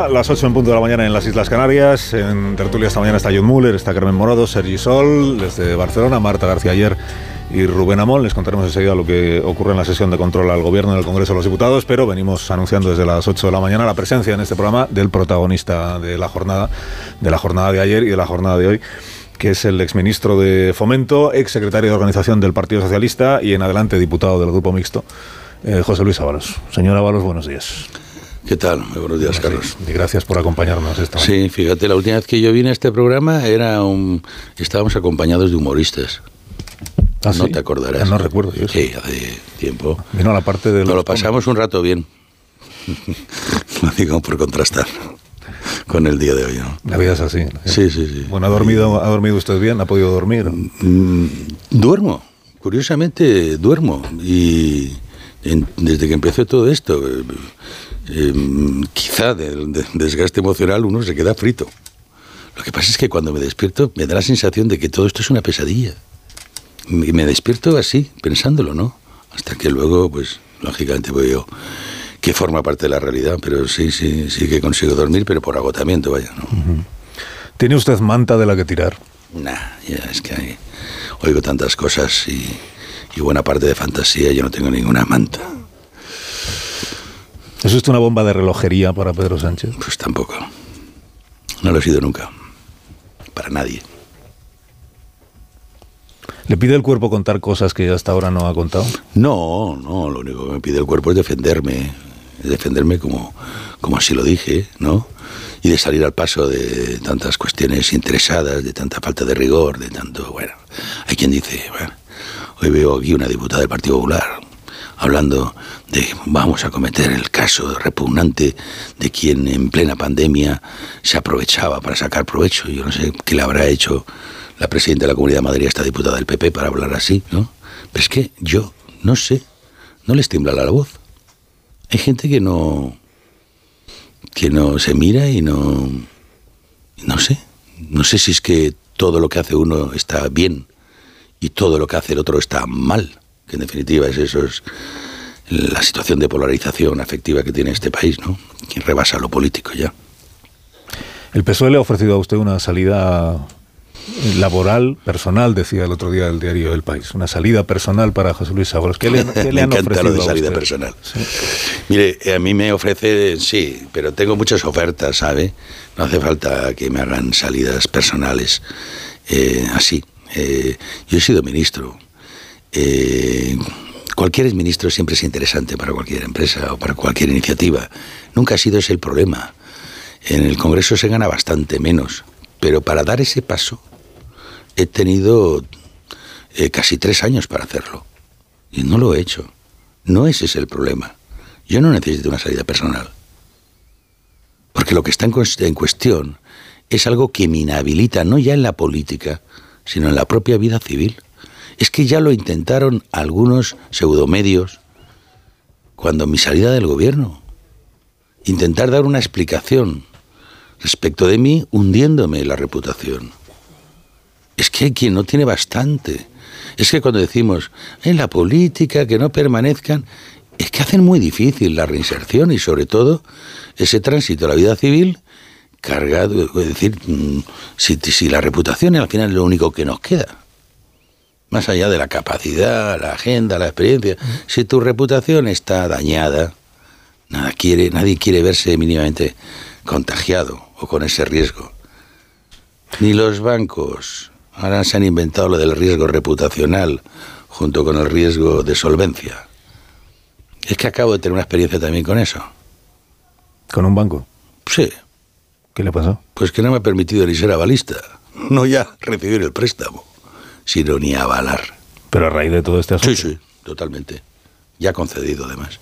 A las 8 en punto de la mañana en las Islas Canarias. En tertulia esta mañana está John Muller, está Carmen Morado, Sergi Sol, desde Barcelona, Marta García ayer y Rubén Amón. Les contaremos enseguida lo que ocurre en la sesión de control al gobierno en el Congreso de los Diputados, pero venimos anunciando desde las 8 de la mañana la presencia en este programa del protagonista de la jornada, de la jornada de ayer y de la jornada de hoy que es el exministro de Fomento, ex secretario de Organización del Partido Socialista y en adelante diputado del Grupo Mixto, eh, José Luis Ábalos. Señor Ábalos, buenos días. ¿Qué tal? Muy buenos días, Carlos. y gracias por acompañarnos esta Sí, fíjate, la última vez que yo vine a este programa era un, estábamos acompañados de humoristas. ¿Ah, no sí? te acordarás. No recuerdo yo. Sí, hace tiempo. Vino a la parte de Nos lo pasamos un rato bien. lo digo por contrastar con el día de hoy, ¿no? La vida es así. Sí, sí, sí. Bueno, ¿ha dormido, ¿ha dormido usted bien? ¿Ha podido dormir? Mm, duermo, curiosamente duermo. Y en- desde que empezó todo esto, eh, eh, quizá del, desgaste emocional uno se queda frito. Lo que pasa es que cuando me despierto me da la sensación de que todo esto es una pesadilla. Y me despierto así, pensándolo, ¿no? Hasta que luego, pues, lógicamente veo que forma parte de la realidad, pero sí, sí, sí que consigo dormir, pero por agotamiento, vaya, ¿no? ¿Tiene usted manta de la que tirar? Nah, ya es que hay- oigo tantas cosas y, y buena parte de fantasía, yo no tengo ninguna manta. ¿Es una bomba de relojería para Pedro Sánchez? Pues tampoco. No lo he sido nunca. Para nadie. ¿Le pide el cuerpo contar cosas que hasta ahora no ha contado? No, no, lo único que me pide el cuerpo es defenderme. Es defenderme como, como así lo dije, ¿no? Y de salir al paso de tantas cuestiones interesadas, de tanta falta de rigor, de tanto, bueno. Hay quien dice, bueno, hoy veo aquí una diputada del Partido Popular hablando de vamos a cometer el caso repugnante de quien en plena pandemia se aprovechaba para sacar provecho. Yo no sé qué le habrá hecho la presidenta de la Comunidad de Madrid a esta diputada del PP para hablar así, ¿no? Pero es que yo no sé, no les tiembla la voz. Hay gente que no que no se mira y no no sé, no sé si es que todo lo que hace uno está bien y todo lo que hace el otro está mal, que en definitiva es eso es la situación de polarización afectiva que tiene este país, ¿no? Que rebasa lo político ya. El PSOE le ha ofrecido a usted una salida laboral, personal, decía el otro día el diario El País. Una salida personal para José Luis Ábalos. ¿Qué le, qué le me han encanta ofrecido lo de salida usted? personal. Sí. Mire, a mí me ofrece, sí, pero tengo muchas ofertas, ¿sabe? No hace falta que me hagan salidas personales eh, así. Eh, yo he sido ministro. Eh, cualquier ministro siempre es interesante para cualquier empresa o para cualquier iniciativa. Nunca ha sido ese el problema. En el Congreso se gana bastante menos, pero para dar ese paso he tenido eh, casi tres años para hacerlo. Y no lo he hecho. No ese es el problema. Yo no necesito una salida personal. Porque lo que está en, cues- en cuestión es algo que me inhabilita, no ya en la política, sino en la propia vida civil. Es que ya lo intentaron algunos pseudomedios cuando mi salida del gobierno. Intentar dar una explicación respecto de mí hundiéndome la reputación. Es que hay quien no tiene bastante. Es que cuando decimos en la política que no permanezcan, es que hacen muy difícil la reinserción y sobre todo ese tránsito a la vida civil cargado, es decir, mm, si, si la reputación al final es lo único que nos queda. Más allá de la capacidad, la agenda, la experiencia, si tu reputación está dañada, nada quiere, nadie quiere verse mínimamente contagiado o con ese riesgo. Ni los bancos. Ahora se han inventado lo del riesgo reputacional junto con el riesgo de solvencia. Es que acabo de tener una experiencia también con eso. ¿Con un banco? Sí, ¿Qué le pasó? pues que no me ha permitido ni ser avalista. No ya recibir el préstamo, sino ni avalar. Pero a raíz de todo este asunto. Sí, sí, totalmente. Ya concedido además.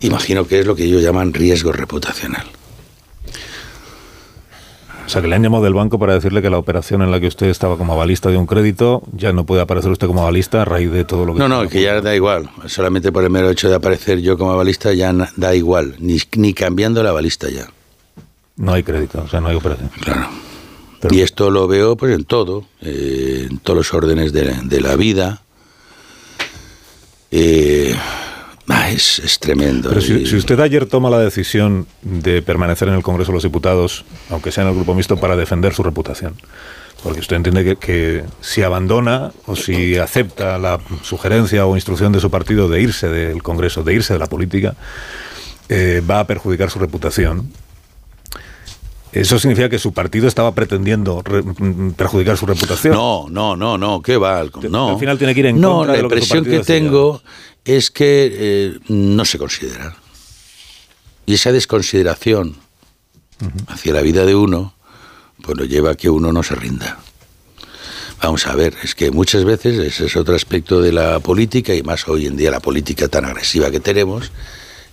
Imagino que es lo que ellos llaman riesgo reputacional. O sea, que le han llamado del banco para decirle que la operación en la que usted estaba como avalista de un crédito ya no puede aparecer usted como avalista a raíz de todo lo que... No, no, que ya da igual. Solamente por el mero hecho de aparecer yo como avalista ya da igual. Ni, ni cambiando la avalista ya. No hay crédito, o sea, no hay operación. Claro. Pero- y esto lo veo pues en todo, eh, en todos los órdenes de, de la vida. Eh, Ah, es, es, tremendo. Pero si, si, usted ayer toma la decisión de permanecer en el Congreso de los Diputados, aunque sea en el Grupo Mixto, para defender su reputación, porque usted entiende que, que si abandona o si acepta la sugerencia o instrucción de su partido de irse del Congreso, de irse de la política, eh, va a perjudicar su reputación. ¿Eso significa que su partido estaba pretendiendo re, perjudicar su reputación? No, no, no, no, ¿qué va? No. Al final tiene que ir en no, contra la de lo que su impresión partido que tengo es que eh, no se considera. Y esa desconsideración hacia la vida de uno, pues lo lleva a que uno no se rinda. Vamos a ver, es que muchas veces ese es otro aspecto de la política, y más hoy en día la política tan agresiva que tenemos,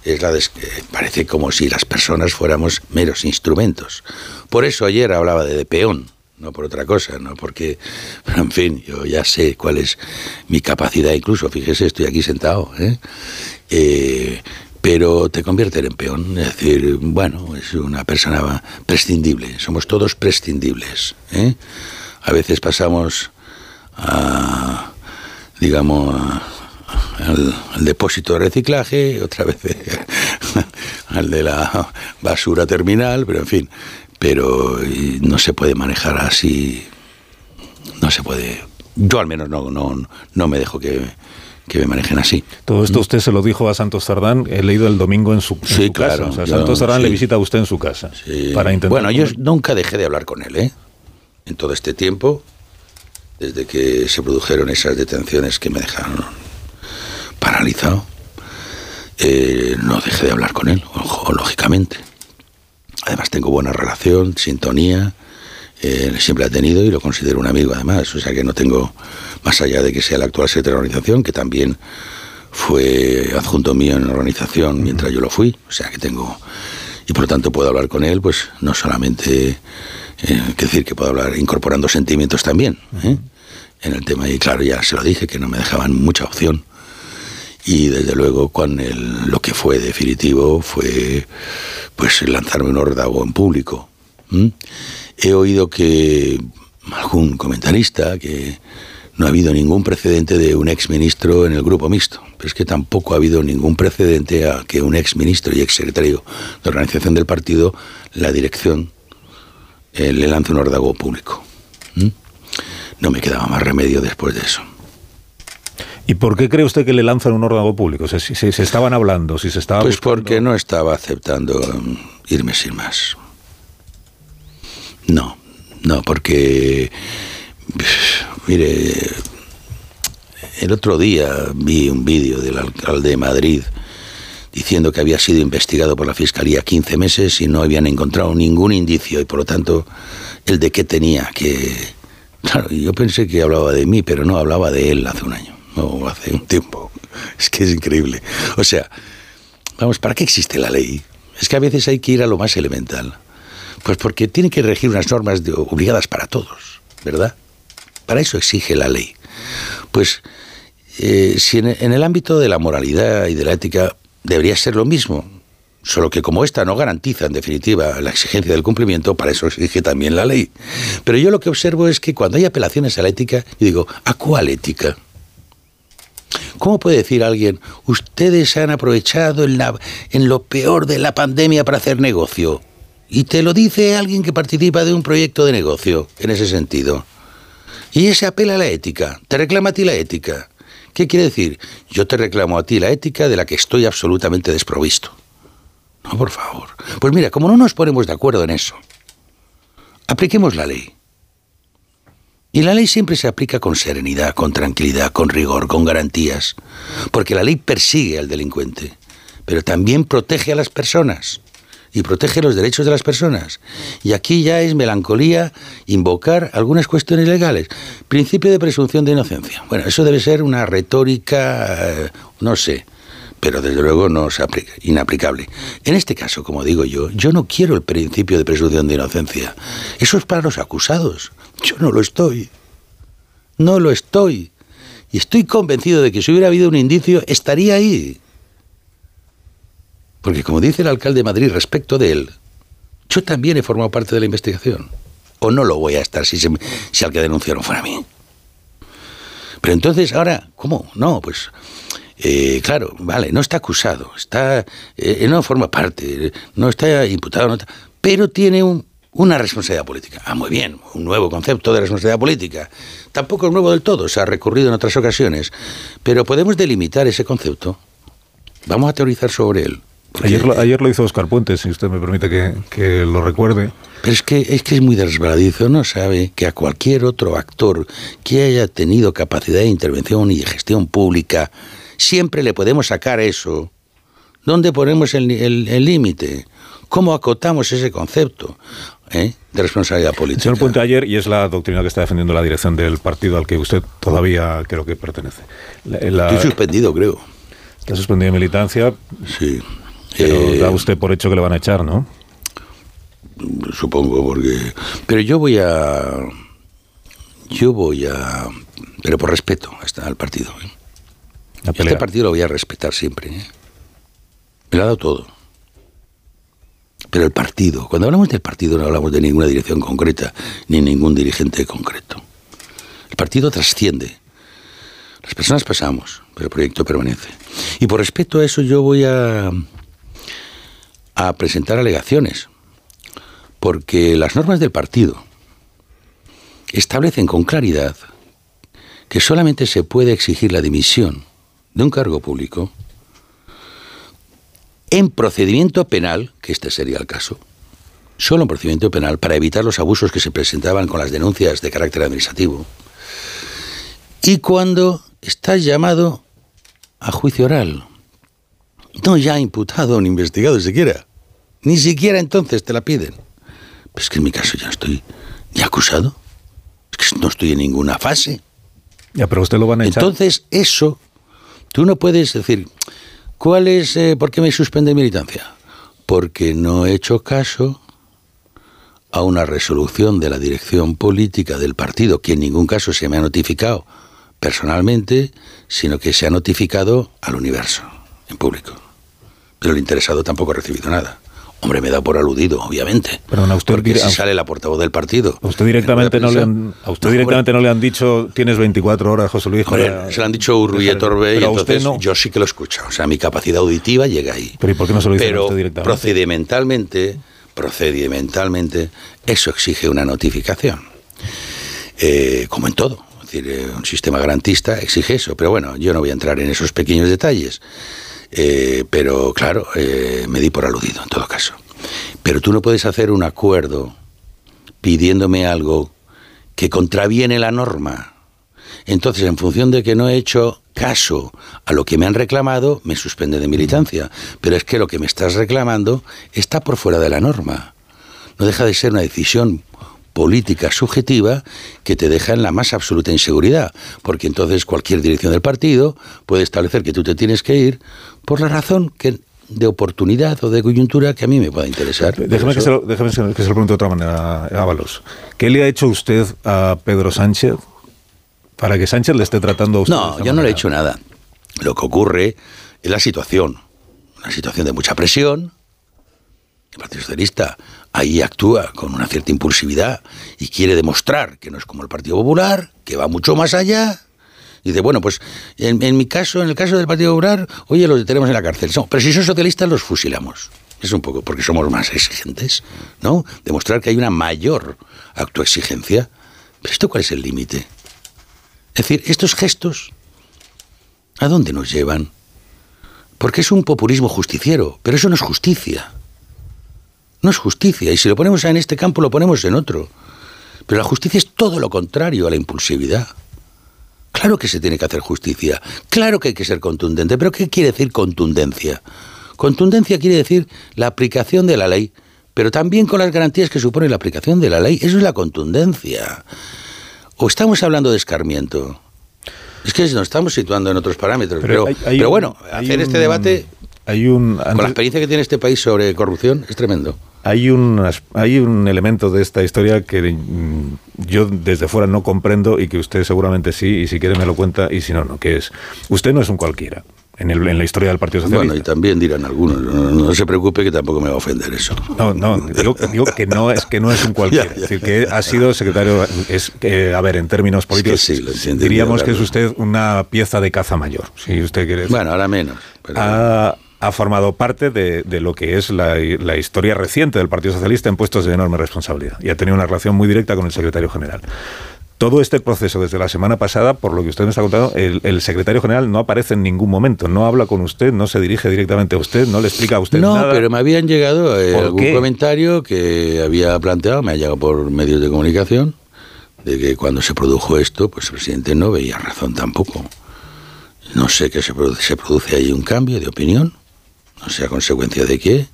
es la des- que parece como si las personas fuéramos meros instrumentos. Por eso ayer hablaba de, de peón, no por otra cosa, no porque, en fin, yo ya sé cuál es mi capacidad, incluso, fíjese, estoy aquí sentado, ¿eh? Eh, pero te convierten en peón, es decir, bueno, es una persona prescindible, somos todos prescindibles. ¿eh? A veces pasamos a, digamos, a- al, al depósito de reciclaje, otra vez al de la basura terminal, pero en fin, pero no se puede manejar así, no se puede, yo al menos no, no, no me dejo que, que me manejen así. Todo esto usted se lo dijo a Santos Cerdán, he leído el domingo en su, en Sí, su claro, casa. O sea, yo- Santos Cerdán sí. le visita a usted en su casa Sí. para intentar... Bueno, yo nunca dejé de hablar con él, ¿eh? En todo este tiempo, desde que se produjeron esas detenciones que me dejaron paralizado, eh, no dejé de hablar con él, lógicamente. Además tengo buena relación, sintonía, eh, siempre ha tenido y lo considero un amigo además, o sea que no tengo, más allá de que sea el actual secretario de la organización, que también fue adjunto mío en la organización mientras yo lo fui, o sea que tengo, y por lo tanto puedo hablar con él, pues no solamente, eh, que decir que puedo hablar incorporando sentimientos también, ¿eh? en el tema, y claro, ya se lo dije, que no me dejaban mucha opción. Y desde luego, el- lo que fue definitivo fue pues lanzarme un órdago en público. He oído que algún comentarista que no ha habido ningún precedente de un exministro en el grupo mixto, pero es que tampoco ha habido ningún precedente a que un exministro y exsecretario de organización del partido, la dirección, eh, le lance un órdago público. No me quedaba más remedio después de eso. ¿Y por qué cree usted que le lanzan un órgano público? O sea, si, si se estaban hablando, si se estaba... Pues buscando- porque no estaba aceptando mm, irme sin más. No, no, porque, mire, el otro día vi un vídeo del alcalde de Madrid diciendo que había sido investigado por la Fiscalía 15 meses y no habían encontrado ningún indicio y por lo tanto el de qué tenía que... Claro, yo pensé que hablaba de mí, pero no, hablaba de él hace un año, o hace un tiempo. Es que es increíble. O sea, Vamos, ¿para qué existe la ley? Es que a veces hay que ir a lo más elemental. Pues porque tiene que regir unas normas obligadas para todos, ¿verdad? Para eso exige la ley. Pues eh, si en, en el ámbito de la moralidad y de la ética debería ser lo mismo, solo que como esta no garantiza en definitiva la exigencia del cumplimiento, para eso exige también la ley. Pero yo lo que observo es que cuando hay apelaciones a la ética, yo digo, ¿a cuál ética? ¿Cómo puede decir alguien, ustedes han aprovechado en, en lo peor de la pandemia para hacer negocio? Y te lo dice alguien que participa de un proyecto de negocio, en ese sentido. Y ese apela a la ética, te reclama a ti la ética. ¿Qué quiere decir? Yo te reclamo a ti la ética de la que estoy absolutamente desprovisto. No, por favor. Pues mira, como no nos ponemos de acuerdo en eso, apliquemos la ley. Y la ley siempre se aplica con serenidad, con tranquilidad, con rigor, con garantías. Porque la ley persigue al delincuente, pero también protege a las personas y protege los derechos de las personas. Y aquí ya es melancolía invocar algunas cuestiones legales. Principio de presunción de inocencia. Bueno, eso debe ser una retórica, eh, no sé, pero desde luego no es aplica- inaplicable. En este caso, como digo yo, yo no quiero el principio de presunción de inocencia. Eso es para los acusados. Yo no lo estoy. No lo estoy. Y estoy convencido de que si hubiera habido un indicio, estaría ahí. Porque como dice el alcalde de Madrid respecto de él, yo también he formado parte de la investigación. O no lo voy a estar si, si al que denunciaron fuera a mí. Pero entonces, ahora, ¿cómo? No, pues Eh, claro, vale, no está acusado, está, eh, no forma parte, no está imputado, no pero tiene un, una responsabilidad política. Ah, muy bien, un nuevo concepto de responsabilidad política. Tampoco es nuevo del todo, se ha recurrido en otras ocasiones, pero podemos delimitar ese concepto. Vamos a teorizar sobre él. Ayer lo, ayer lo hizo Oscar Puentes, si usted me permite que, que lo recuerde. Pero es que, es que es muy resbaladizo, ¿no? Sabe que a cualquier otro actor que haya tenido capacidad de intervención y de gestión pública, siempre le podemos sacar eso. ¿Dónde ponemos el límite? ¿Cómo acotamos ese concepto? ¿eh? de responsabilidad política. Señor Puente, ayer, y es la doctrina que está defendiendo la dirección del partido al que usted todavía creo que pertenece. Estoy suspendido, creo. Está suspendido de militancia. Sí. Pero eh, da usted por hecho que le van a echar, ¿no? Supongo, porque... Pero yo voy a... Yo voy a... Pero por respeto al partido. ¿eh? Este partido lo voy a respetar siempre. ¿eh? Me lo ha dado todo. Pero el partido, cuando hablamos del partido no hablamos de ninguna dirección concreta, ni ningún dirigente concreto. El partido trasciende. Las personas pasamos, pero el proyecto permanece. Y por respeto a eso yo voy a, a presentar alegaciones, porque las normas del partido establecen con claridad que solamente se puede exigir la dimisión de un cargo público en procedimiento penal, que este sería el caso, solo en procedimiento penal, para evitar los abusos que se presentaban con las denuncias de carácter administrativo, y cuando estás llamado a juicio oral, no ya imputado ni investigado siquiera, ni siquiera entonces te la piden. Pues que en mi caso ya estoy ya acusado, es que no estoy en ninguna fase. Ya, pero usted lo van a echar. Entonces, eso, tú no puedes decir, ¿Cuál es, eh, por qué me suspende militancia? Porque no he hecho caso a una resolución de la dirección política del partido, que en ningún caso se me ha notificado personalmente, sino que se ha notificado al universo, en público. Pero el interesado tampoco ha recibido nada. Hombre, me da por aludido, obviamente. Pero a usted porque si sale la portavoz del partido. A usted directamente no le han, a usted directamente no le han dicho tienes 24 horas, José Luis. se lo han dicho Urruy y Torbe y entonces yo sí que lo escucho. O sea, mi capacidad auditiva llega ahí. Pero ¿y por qué no se lo dice usted directamente? procedimentalmente, procedimentalmente, eso exige una notificación. Eh, como en todo. Es decir, eh, un sistema garantista exige eso. Pero bueno, yo no voy a entrar en esos pequeños detalles. Eh, pero claro, eh, me di por aludido en todo caso. Pero tú no puedes hacer un acuerdo pidiéndome algo que contraviene la norma. Entonces, en función de que no he hecho caso a lo que me han reclamado, me suspende de militancia. Pero es que lo que me estás reclamando está por fuera de la norma. No deja de ser una decisión política subjetiva que te deja en la más absoluta inseguridad, porque entonces cualquier dirección del partido puede establecer que tú te tienes que ir por la razón que de oportunidad o de coyuntura que a mí me pueda interesar. Déjeme, que se, lo, déjeme que se lo pregunte de otra manera, Ábalos. ¿Qué le ha hecho usted a Pedro Sánchez para que Sánchez le esté tratando a usted? No, yo no le he hecho nada. Lo que ocurre es la situación, una situación de mucha presión. El Partido Socialista ahí actúa con una cierta impulsividad y quiere demostrar que no es como el Partido Popular, que va mucho más allá. Y dice, bueno, pues en, mi caso, en el caso del Partido Popular, oye, los detenemos en la cárcel. pero si son socialistas, los fusilamos. Es un poco porque somos más exigentes, ¿no? Demostrar que hay una mayor autoexigencia. ¿Pero esto cuál es el límite? Es decir, estos gestos, ¿a dónde nos llevan? Porque es un populismo justiciero, pero eso no es justicia. No es justicia. Y si lo ponemos en este campo, lo ponemos en otro. Pero la justicia es todo lo contrario a la impulsividad. Claro que se tiene que hacer justicia. Claro que hay que ser contundente. Pero ¿qué quiere decir contundencia? Contundencia quiere decir la aplicación de la ley, pero también con las garantías que supone la aplicación de la ley. Eso es la contundencia. ¿O estamos hablando de escarmiento? Es que nos estamos situando en otros parámetros. Pero, pero, bueno, hacer este debate hay un, con la experiencia que tiene este país sobre corrupción es tremendo. Hay un, hay un elemento de esta historia que mm, yo desde fuera no comprendo y que usted seguramente sí, y si quiere me lo cuenta, y si no, no, que es, usted no es un cualquiera. en, el, en, la historia del Partido Socialista. Bueno, y también dirán algunos, no, se preocupe que tampoco me va a ofender eso. No, no, digo, que no es que no es un cualquiera, es decir, que ha sido secretario, es que, a ver, en términos políticos, sí, diríamos que es usted una pieza de caza mayor, si usted quiere. Bueno, ahora menos. Ha, ha, formado parte de, de, lo que es la, la historia reciente del Partido Socialista en puestos de enorme responsabilidad y ha tenido una relación muy directa con el secretario general todo este proceso desde la semana pasada, por lo que usted nos ha contado, el, secretario general no aparece en ningún momento, no habla con usted, no se dirige directamente a usted, no le explica a usted nada. No, pero me habían llegado eh, algún comentario que había planteado, me ha llegado por medios de comunicación, de que cuando se produjo esto, pues el presidente no veía razón tampoco. No sé qué se produce, se produce ahí un cambio de opinión, no sé a consecuencia de qué,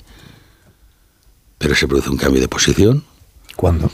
pero se produce un cambio de posición. ¿Cuándo?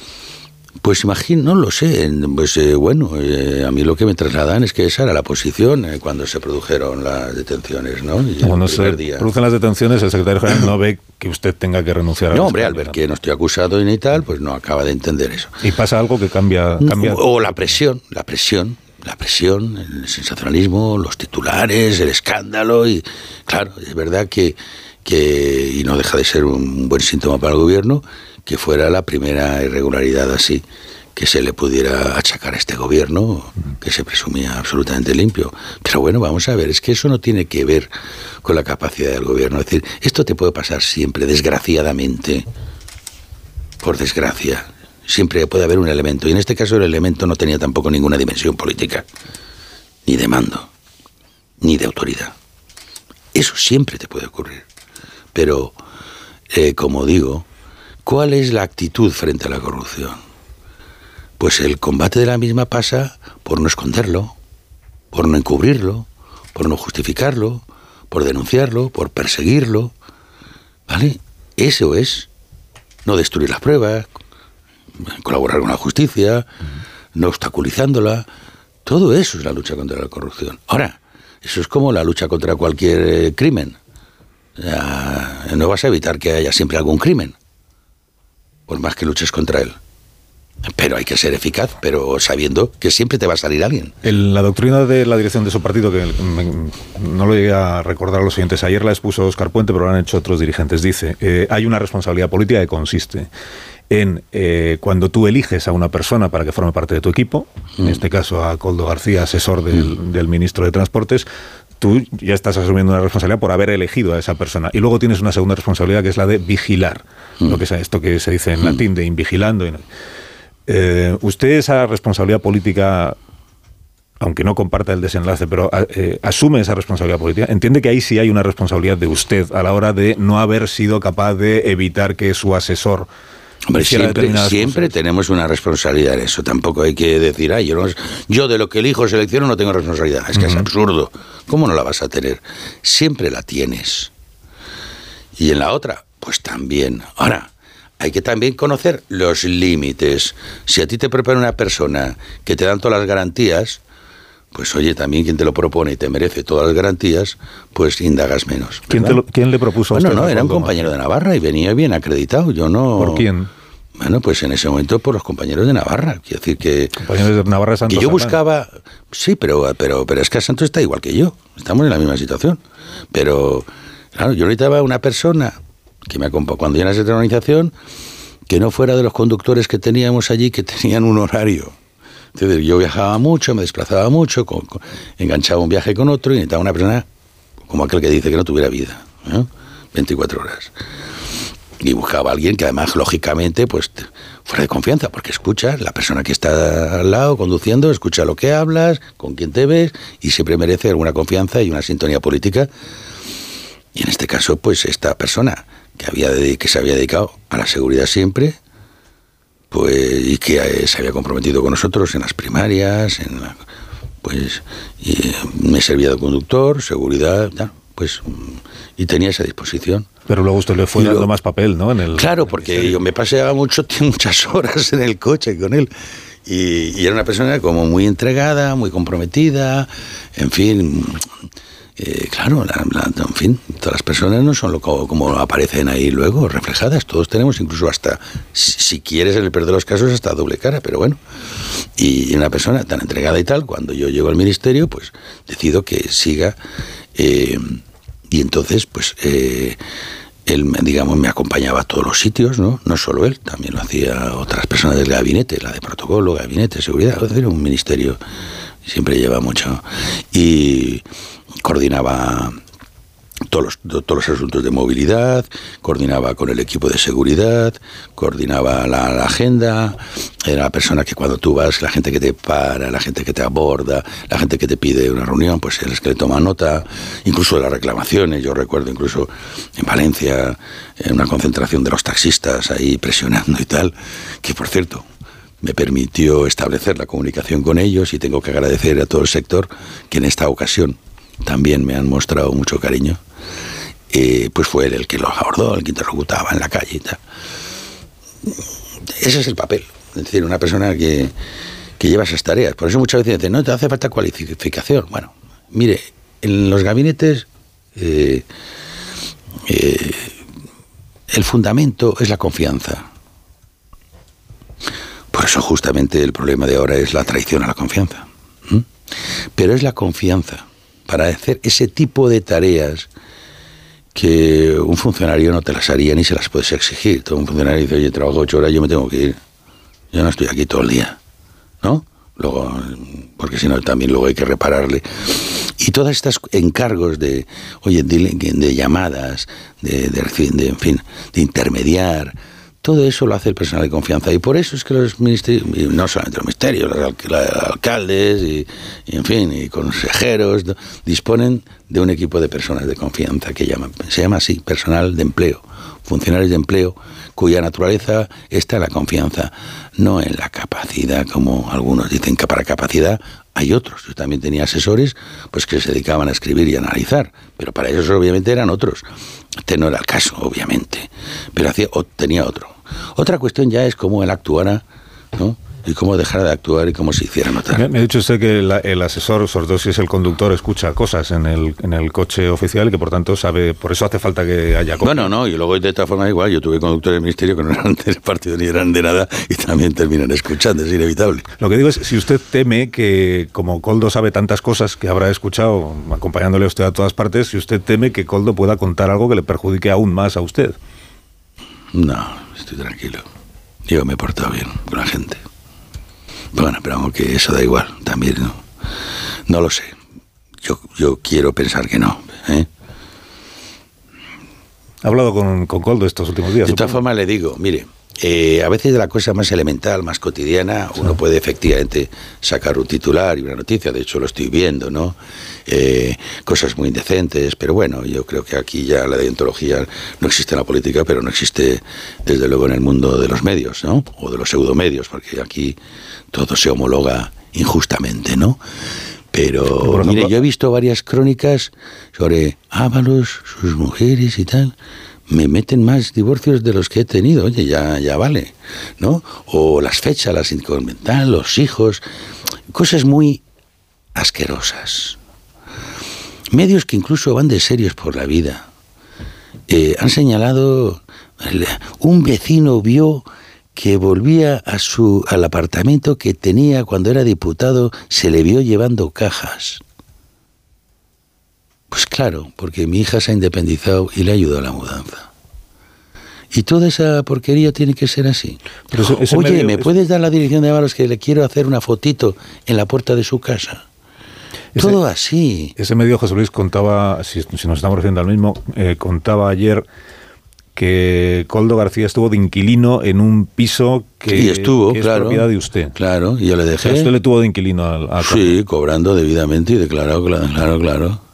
Pues imagino, no lo sé. Pues eh, bueno, eh, a mí lo que me trasladan es que esa era la posición eh, cuando se produjeron las detenciones, ¿no? cuando se producen las detenciones, el secretario general no ve que usted tenga que renunciar a No, hombre, al ver que no estoy acusado ni tal, pues no acaba de entender eso. ¿Y pasa algo que cambia? cambia? O, la presión, la presión, la presión, el sensacionalismo, los titulares, el escándalo y claro, es verdad que, que y no deja de ser un buen síntoma para el gobierno que fuera la primera irregularidad así que se le pudiera achacar a este gobierno, que se presumía absolutamente limpio. Pero bueno, vamos a ver, es que eso no tiene que ver con la capacidad del gobierno. Es decir, esto te puede pasar siempre, desgraciadamente, por desgracia. Siempre puede haber un elemento. Y en este caso el elemento no tenía tampoco ninguna dimensión política, ni de mando, ni de autoridad. Eso siempre te puede ocurrir. Pero, eh, como digo, ¿Cuál es la actitud frente a la corrupción? Pues el combate de la misma pasa por no esconderlo, por no encubrirlo, por no justificarlo, por denunciarlo, por perseguirlo. ¿Vale? Eso es no destruir las pruebas, colaborar con la justicia, no obstaculizándola. Todo eso es la lucha contra la corrupción. Ahora, eso es como la lucha contra cualquier eh, crimen. no vas a evitar que haya siempre algún crimen por más que luches contra él. Pero hay que ser eficaz, pero sabiendo que siempre te va a salir alguien. la doctrina de la dirección de su partido, que no lo llegué a recordar a los siguientes, ayer la expuso Oscar Puente, pero lo han hecho otros dirigentes, dice, eh, hay una responsabilidad política que consiste en eh, cuando tú eliges a una persona para que forme parte de tu equipo, en mm. este caso a Coldo García, asesor del, mm. del ministro de Transportes, tú ya estás asumiendo una responsabilidad por haber elegido a esa persona. Y luego tienes una segunda responsabilidad que es la de vigilar, mm. lo que es esto que se dice en mm. latín de invigilando. Eh, ¿Usted esa responsabilidad política, aunque no comparta el desenlace, pero eh, asume esa responsabilidad política? ¿Entiende que ahí sí hay una responsabilidad de usted a la hora de no haber sido capaz de evitar que su asesor Hombre, siempre, siempre tenemos una responsabilidad en eso. Tampoco hay que decir, ay, yo, yo de lo que elijo selecciono no tengo responsabilidad. Es que es absurdo. ¿Cómo no la vas a tener? Siempre la tienes. Y en la otra, pues también. Ahora, hay que también conocer los límites. Si a ti te prepara una persona que te dan todas las garantías, pues oye, también quien te lo propone y te merece todas las garantías, pues indagas menos. ¿Quién, le propuso bueno, no, era un compañero de Navarra y venía bien acreditado. Yo no. ¿Por quién? Bueno, pues en ese momento por los compañeros de Navarra. Quiero decir que. Compañeros de Navarra Que yo buscaba. Sí, pero, pero, pero es que Santos está igual que yo. Estamos en la misma situación. Pero, claro, yo necesitaba una persona que me acompañara cuando llenas esta organización que no fuera de los conductores que teníamos allí que tenían un horario entonces yo viajaba mucho, me desplazaba mucho, enganchaba un viaje con otro y necesitaba una persona como aquel que dice que no tuviera vida, 24 horas. Y buscaba a alguien que además, lógicamente, pues fuera de confianza, porque escucha, la persona que está al lado conduciendo, escucha lo que hablas, con quién te ves, y siempre merece alguna confianza y una sintonía política. Y en este caso, pues esta persona que, había que se había dedicado a la seguridad siempre, pues y que eh, se había comprometido con nosotros en las primarias, en pues y eh, me servía de conductor, seguridad, pues y tenía esa disposición. Pero luego usted le fue dando más papel, ¿no? En el, claro, porque yo me paseaba mucho, muchas horas en el coche con él. Y, y, era una persona como muy entregada, muy comprometida, en fin, eh, claro, en fin, todas las personas no son lo, como, aparecen ahí luego, reflejadas. Todos tenemos incluso hasta, si, quieres, en el peor de los casos, hasta doble cara, pero bueno. Y una persona tan entregada y tal, cuando yo llego al ministerio, pues decido que siga. Eh, y entonces, pues. Eh, él, digamos, me acompañaba a todos los sitios, ¿no? No solo él, también lo hacía otras personas del gabinete, la de protocolo, gabinete, seguridad, decir, un ministerio siempre lleva mucho. Y coordinaba todos los, todos los asuntos de movilidad, coordinaba con el equipo de seguridad, coordinaba la, agenda, era la persona que cuando tú vas, la gente que te para, la gente que te aborda, la gente que te pide una reunión, pues es que le toma nota, incluso de las reclamaciones, yo recuerdo incluso en Valencia, en una concentración de los taxistas ahí presionando y tal, que por cierto, me permitió establecer la comunicación con ellos y tengo que agradecer a todo el sector que en esta ocasión también me han mostrado mucho cariño, eh, pues fue él el que los abordó, el que interlocutaba en la calle y tal. Ese es el papel, es decir, una persona que, que lleva esas tareas. Por eso muchas veces dicen, no, te hace falta cualificación. Bueno, mire, en los gabinetes eh, eh, el fundamento es la confianza. Por eso justamente el problema de ahora es la traición a la confianza. Pero es la confianza para hacer ese tipo de tareas que un funcionario no te las haría ni se las puedes exigir. Todo un funcionario dice, oye, trabajo ocho horas, yo me tengo que ir. Yo no estoy aquí todo el día, ¿no? Luego, porque si no, también luego hay que repararle. Y todas estas encargos de, oye, de, llamadas, de, de, en fin, de intermediar, todo eso lo hace el personal de confianza y por eso es que los ministerios, no solamente los ministerios, los alcaldes y, en fin, y consejeros disponen de un equipo de personas de confianza que llaman, se llama así, personal de empleo, funcionarios de empleo, cuya naturaleza está en la confianza, no en la capacidad, como algunos dicen que para capacidad hay otros. Yo también tenía asesores pues que se dedicaban a escribir y analizar, pero para ellos obviamente eran otros. Este no era el caso, obviamente, pero hacía, tenía otro. Otra cuestión ya es cómo él actuara, ¿no? y cómo dejara de actuar y cómo se hiciera notar. Me, ha dicho usted que el asesor, sobre todo si es el conductor, escucha cosas en el, en el coche oficial y que por tanto sabe, por eso hace falta que haya cosas. Bueno, no, y luego de esta forma igual, yo tuve conductores del ministerio que no eran del partido ni eran de nada y también terminan escuchando, es inevitable. Lo que digo es, si usted teme que, como Coldo sabe tantas cosas que habrá escuchado acompañándole a usted a todas partes, si usted teme que Coldo pueda contar algo que le perjudique aún más a usted. No, estoy tranquilo. Yo me he portado bien con la gente. Bueno, pero vamos, que eso da igual, también, ¿no? No lo sé. Yo, yo quiero pensar que no. ¿eh? ¿Ha hablado con, con Coldo estos últimos días? De todas formas, le digo, mire, eh, a veces de la cosa más elemental, más cotidiana, uno puede efectivamente sacar un titular y una noticia, de hecho lo estoy viendo, ¿no? Eh, cosas muy indecentes, pero bueno, yo creo que aquí ya la deontología no existe en la política, pero no existe desde luego en el mundo de los medios, ¿no? O de los pseudomedios, porque aquí todo se homologa injustamente, ¿no? Pero, mire, yo he visto varias crónicas sobre Ábalos, sus mujeres y tal me meten más divorcios de los que he tenido, oye, ya, ya vale, ¿no? O las fechas, las inconvental, los hijos, cosas muy asquerosas. Medios que incluso van de serios por la vida. Eh, han señalado, un vecino vio que volvía a su, al apartamento que tenía cuando era diputado, se le vio llevando cajas. Pues claro, porque mi hija se ha independizado y le ha ayudado a la mudanza. Y toda esa porquería tiene que ser así. Oye, ¿me puedes dar la dirección de Avalos que le quiero hacer una fotito en la puerta de su casa? Todo así. Ese medio José Luis contaba, si, nos estamos refiriendo al mismo, eh, contaba ayer que Coldo García estuvo de inquilino en un piso que, estuvo, es propiedad de usted. Claro, y yo le dejé. usted le tuvo de inquilino a, Sí, cobrando debidamente y declarado, claro, claro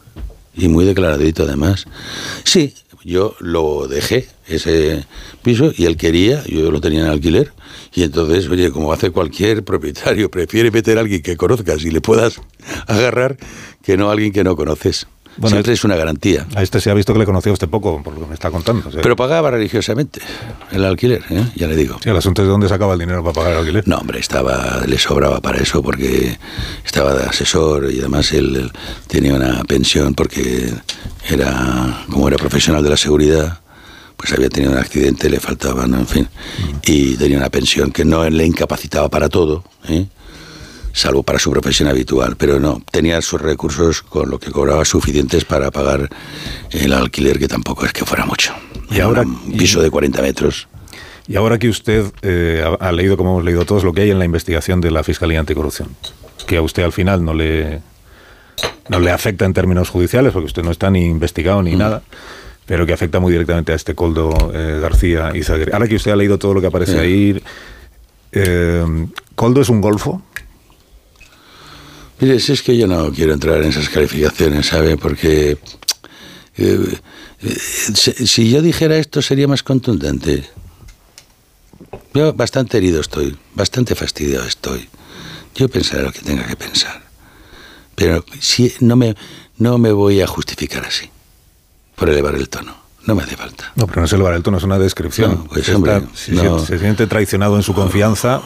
y muy declaradito además. Sí, yo lo dejé, ese piso, y él quería, yo lo tenía en alquiler, y entonces, oye, como hace cualquier propietario, prefiere meter a alguien que conozcas y le puedas agarrar que no a alguien que no conoces. Siempre es una garantía. A este se ha visto que le conocía usted poco, por lo que me está contando. Pero pagaba religiosamente el alquiler, ¿eh? ya le digo. Sí, el asunto es de dónde sacaba el dinero para pagar el alquiler. No, hombre, estaba, le sobraba para eso porque estaba de asesor y además él, tenía una pensión porque era, como era profesional de la seguridad, pues había tenido un accidente, le faltaban, en fin, y tenía una pensión que no le incapacitaba para todo, ¿eh? Salvo para su profesión habitual, pero no, tenía sus recursos con lo que cobraba suficientes para pagar el alquiler, que tampoco es que fuera mucho. Y ahora un piso de 40 metros. Y ahora que usted eh, ha, leído, como hemos leído todos, lo que hay en la investigación de la Fiscalía Anticorrupción, que a usted al final no le, no le afecta en términos judiciales, porque usted no está ni investigado ni mm. nada, pero que afecta muy directamente a este Coldo eh, García y Zaguer. Ahora que usted ha leído todo lo que aparece ahí, eh, ¿Coldo es un golfo? Mire, si es que yo no quiero entrar en esas calificaciones, ¿sabe? Porque eh, eh, si yo dijera esto sería más contundente. Yo bastante herido estoy, bastante fastidiado estoy. Yo pensaré lo que tenga que pensar. Pero si no me, no me voy a justificar así, por elevar el tono. No me hace falta. No, pero no es elevar el tono, es una descripción. pues, hombre, se siente traicionado en su confianza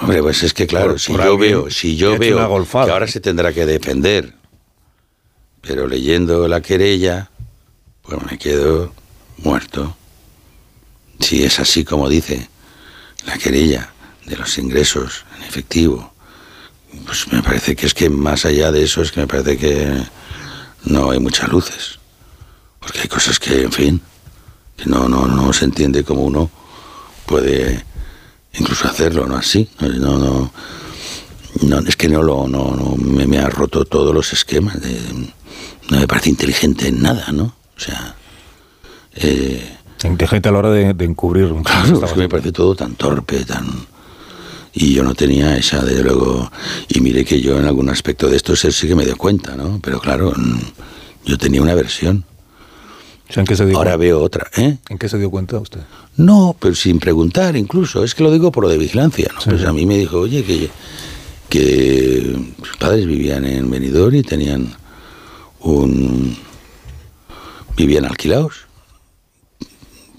Hombre, pues es que claro, si, yo veo, si yo veo que ahora se tendrá que defender, pero leyendo la querella, pues me quedo muerto. Si es así como dice la querella de los ingresos en efectivo, pues me parece que es que más allá de eso es que me parece que no hay muchas luces. Porque hay cosas que, en fin, que no, no, no se entiende cómo uno puede incluso hacerlo, ¿no? Así, no, no, no es que no lo, no, no me, ha roto todos los esquemas, no me parece inteligente en nada, ¿no? O sea... Eh, inteligente a la hora de, encubrir un Claro, es que me parece todo tan torpe, tan... Y yo no tenía esa, de luego... Y mire que yo en algún aspecto de esto sí que me dio cuenta, ¿no? Pero claro, yo tenía una versión. Ahora veo otra. ¿eh? ¿En qué se dio cuenta usted? No, pero sin preguntar incluso. Es que lo digo por lo de vigilancia. ¿no? pues a mí me dijo, oye, que, que sus padres vivían en Benidorm y tenían un... vivían alquilados.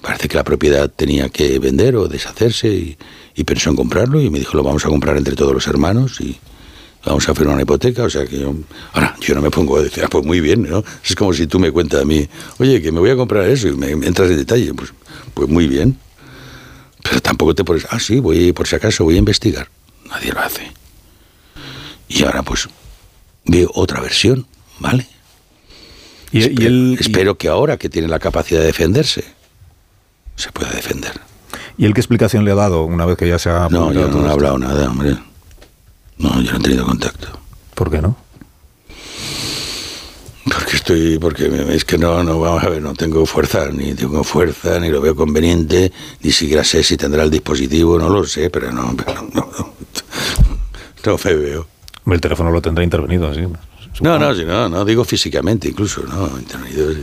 Parece que la propiedad tenía que vender o deshacerse y, y pensó en comprarlo y me dijo, lo vamos a comprar entre todos los hermanos y vamos a hacer una hipoteca, o sea que yo, ahora yo no me pongo a decir, ah, pues muy bien, ¿no? Es como si tú me cuentas a mí, oye, que me voy a comprar eso y me, entras en detalle, pues, pues muy bien. Pero tampoco te pones, ah, sí, voy, por si acaso voy a investigar. Nadie lo hace. Y ahora pues veo otra versión, ¿vale? Y, espero, espero que ahora que tiene la capacidad de defenderse, se pueda defender. ¿Y él qué explicación le ha dado una vez que ya se ha... No, yo no he hablado nada, hombre. No, yo no he tenido contacto. ¿Por qué no? Porque estoy, porque es que no, no, vamos a ver, no tengo fuerza, ni tengo fuerza, ni lo veo conveniente, ni siquiera sé si tendrá el dispositivo, no lo sé, pero no, pero no, no, no me veo. El teléfono lo tendrá intervenido, sí. No, no, sí, no, no, digo físicamente incluso, no, intervenido.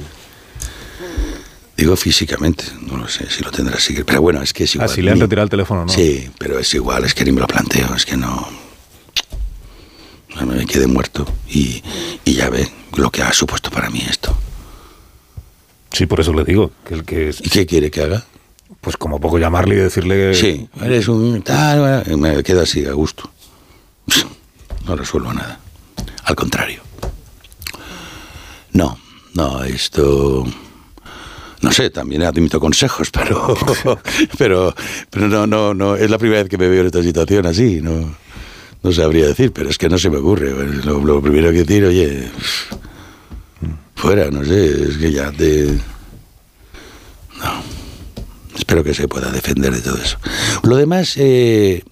Digo físicamente, no lo sé si lo tendrá así, pero bueno, es que es igual. Ah, si le han retirado el teléfono, ¿no? Sí, pero es igual, es que ni me lo planteo, es que no me quedé muerto y, ya ve lo que ha supuesto para mí esto. Sí, por eso le digo. Que el que ¿Y qué quiere que haga? Pues como poco llamarle y decirle... Sí, eres un tal... Me quedo así, a gusto. No resuelvo nada. Al contrario. No, no, esto... No sé, también admito consejos, pero, pero, pero no, no, no, es la primera vez que me veo en esta situación así, no no sabría decir, pero es que no se me ocurre. Lo, primero que decir, oye, fuera, no sé, es que ya te... No, espero que se pueda defender de todo eso. Lo demás, eh,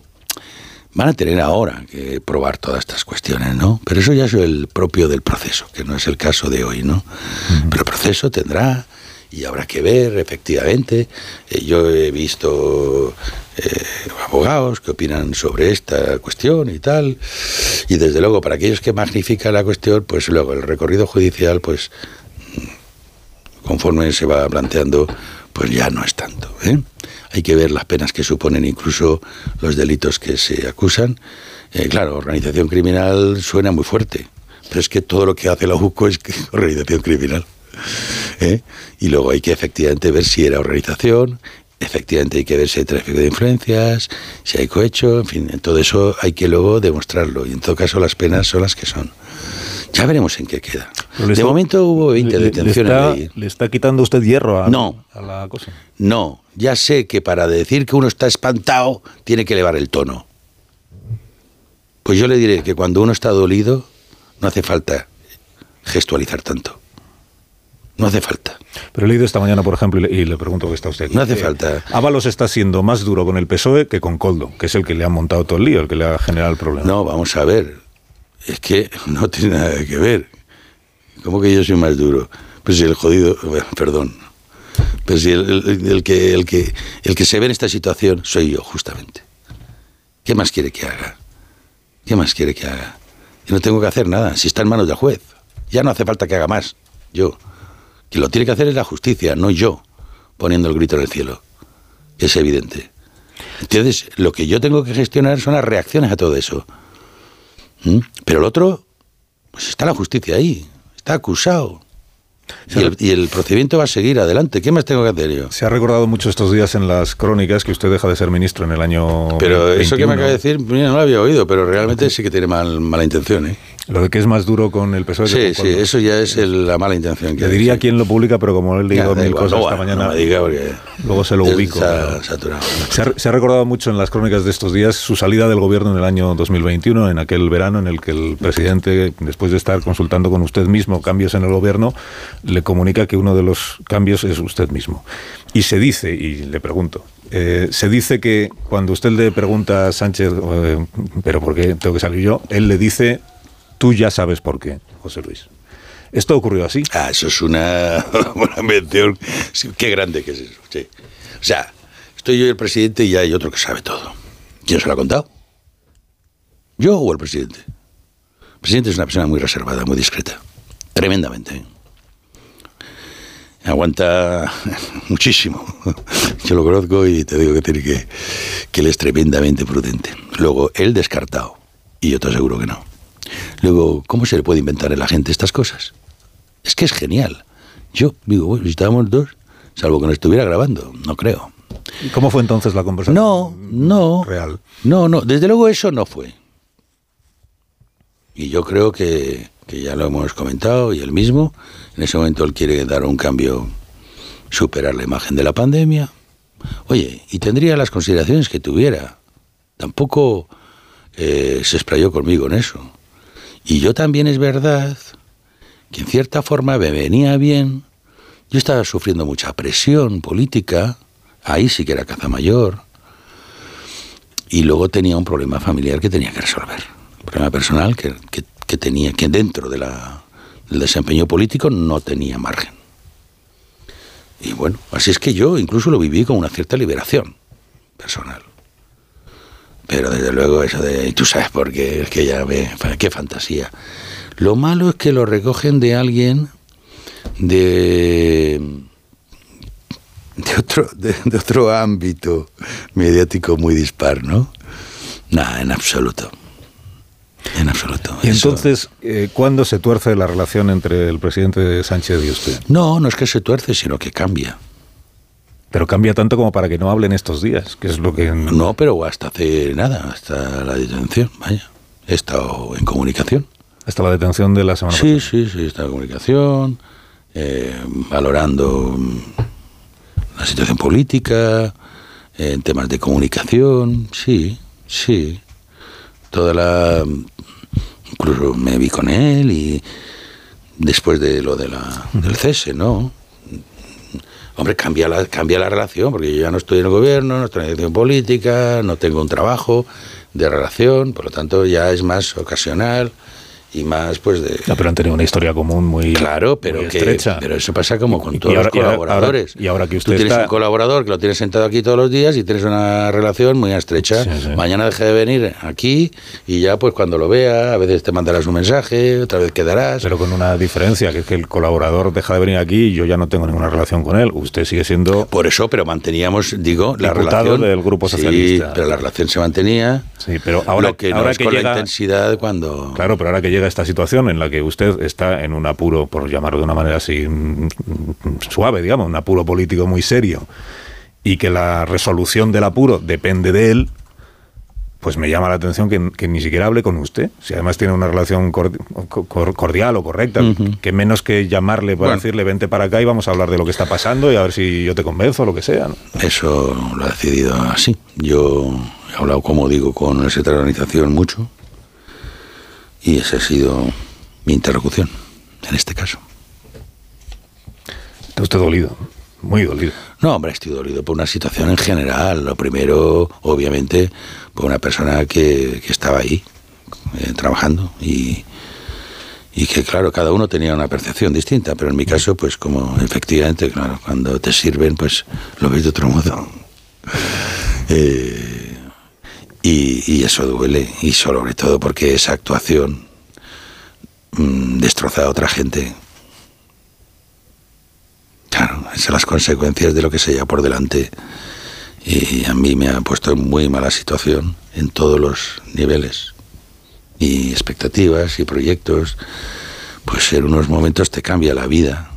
van a tener ahora que probar todas estas cuestiones, ¿no? Pero eso ya es el propio del proceso, que no es el caso de hoy, ¿no? Pero el proceso tendrá y habrá que ver, efectivamente. Eh, yo he visto eh, abogados que opinan sobre esta cuestión y tal. Y desde luego, para aquellos que magnifican la cuestión, pues luego el recorrido judicial, pues mm, conforme se va planteando, pues ya no es tanto. ¿eh? Hay que ver las penas que suponen incluso los delitos que se acusan. claro, organización criminal suena muy fuerte Pero es que todo lo que hace la UCO es organización criminal. ¿Eh? Y luego hay que efectivamente ver si era organización, efectivamente hay que ver si hay tráfico de influencias, si hay cohecho, en fin, todo eso hay que luego demostrarlo. Y en todo caso las penas son las que son. Ya veremos en qué queda. De momento hubo 20 detenciones. Le está, quitando usted hierro a, no, a la cosa? No, ya sé que para decir que uno está espantado tiene que elevar el tono. Pues yo le diré que cuando uno está dolido no hace falta gestualizar tanto. No hace falta. Pero he leído esta mañana, por ejemplo, y le, pregunto qué está usted. No hace falta. Ábalos está siendo más duro con el PSOE que con Coldo, que es el que le ha montado todo el lío, el que le ha generado el problema. No, vamos a ver. Es que no tiene nada que ver. ¿Cómo que yo soy más duro? Pues si el jodido, perdón. Pero si el, que, el, que, el que se ve en esta situación soy yo, justamente. ¿Qué más quiere que haga? ¿Qué más quiere que haga? Y no tengo que hacer nada, si está en manos del juez. Ya no hace falta que haga más, yo. Quien lo tiene que hacer es la justicia, no yo, poniendo el grito en el cielo. Es evidente. Entonces, lo que yo tengo que gestionar son las reacciones a todo eso. ¿Mm? Pero el otro, pues está la justicia ahí, está acusado. Y el, procedimiento va a seguir adelante. ¿Qué más tengo que hacer yo? Se ha recordado mucho estos días en las crónicas que usted deja de ser ministro en el año. Pero eso que me acaba de decir, no lo había oído, pero realmente sí que tiene mal, mala intención. ¿eh? Lo de que es más duro con el PSOE. Sí, sí, eso ya es la mala intención. Que Le diría quién lo publica, pero como él leído mil cosas esta mañana, no me diga porque luego se lo ubico. Se ha, se ha, recordado mucho en las crónicas de estos días su salida del gobierno en el año 2021, en aquel verano en el que el presidente, después de estar consultando con usted mismo cambios en el gobierno, le comunica que uno de los cambios es usted mismo. Y se dice, y le pregunto, eh, se dice que cuando usted le pregunta a Sánchez, eh, pero ¿por qué tengo que salir yo? Él le dice Tú ya sabes por qué, José Luis. ¿Esto ocurrió así? Ah, eso es una buena mención. Qué grande que es eso. O sea, estoy yo y el presidente y hay otro que sabe todo. ¿Quién se lo ha contado? ¿Yo o el presidente? El presidente es una persona muy reservada, muy discreta. Tremendamente. Aguanta muchísimo. Yo lo conozco y te digo que tiene que, que él es tremendamente prudente. Luego, él descartado. Y yo te aseguro que no. Luego, ¿cómo se le puede inventar a la gente estas cosas? Es que es genial. Yo digo, bueno, estábamos dos, salvo que no estuviera grabando, no creo. ¿Y cómo fue entonces la conversación? No, no. Real. No, no, desde luego eso no fue. Y yo creo que, que ya lo hemos comentado, y él mismo, en ese momento él quiere dar un cambio, superar la imagen de la pandemia. Oye, y tendría las consideraciones que tuviera. Tampoco eh, se explayó conmigo en eso. Y yo también es verdad que en cierta forma me venía bien. Yo estaba sufriendo mucha presión política, ahí sí que era caza mayor. Y luego tenía un problema familiar que tenía que resolver. Un problema personal que, que, tenía, que dentro del desempeño político no tenía margen. Y bueno, así es que yo incluso lo viví con una cierta liberación personal. Pero desde luego eso de, tú sabes por qué, es que ya ve, qué fantasía. Lo malo es que lo recogen de alguien de, de, otro, de, otro ámbito mediático muy dispar, ¿no? Nada, en absoluto. En absoluto. ¿Y entonces eh, cuándo se tuerce la relación entre el presidente Sánchez y usted? No, no es que se tuerce, sino que cambia. Pero cambia tanto como para que no hablen estos días, que es lo que... No, pero hasta hace nada, hasta la detención, vaya. He estado en comunicación. Hasta la detención de la semana sí, pasada. Sí, sí, sí, he estado en comunicación, eh, valorando la situación política, en temas de comunicación, sí, sí. Toda la... Incluso me vi con él y después de lo de la, del cese, ¿no? Hombre, cambia la, cambia la relación, porque yo ya no estoy en el gobierno, no estoy en la dirección política, no tengo un trabajo de relación, por lo tanto ya es más ocasional y más pues de pero han tenido una historia común muy claro pero estrecha. pero eso pasa como con todos los colaboradores. y ahora, que usted tú tienes un colaborador que lo tienes sentado aquí todos los días y tienes una relación muy estrecha. Mañana deja de venir aquí y ya pues cuando lo vea a veces te mandarás un mensaje otra vez quedarás. Pero con una diferencia que es que el colaborador deja de venir aquí y yo ya no tengo ninguna relación con él. Usted sigue siendo por eso pero manteníamos digo la relación. del grupo socialista. sí, pero la relación se mantenía. Sí pero ahora que ahora que con la intensidad cuando claro pero ahora que llega llega esta situación en la que usted está en un apuro, por llamarlo de una manera así mm, suave, digamos, un apuro político muy serio, y que la resolución del apuro depende de él, pues me llama la atención que, ni siquiera hable con usted. Si además tiene una relación cordial o correcta, que menos que llamarle para decirle vente para acá y vamos a hablar de lo que está pasando y a ver si yo te convenzo o lo que sea. Eso lo ha decidido así. Yo he hablado, como digo, con esa organización mucho y esa ha sido mi interlocución en este caso. ¿Está usted dolido? Muy dolido. No, hombre, estoy dolido por una situación en general. Lo primero, obviamente, por una persona que, estaba ahí eh, trabajando y, y que, claro, cada uno tenía una percepción distinta, pero en mi caso, pues como efectivamente, claro, cuando te sirven, pues lo ves de otro modo. Eh, y, y, eso duele, y sobre todo porque esa actuación mm, destroza a otra gente Claro, esas son las consecuencias de lo que se lleva por delante. Y a mí me ha puesto en muy mala situación en todos los niveles. Y expectativas y proyectos, pues en unos momentos te cambia la vida.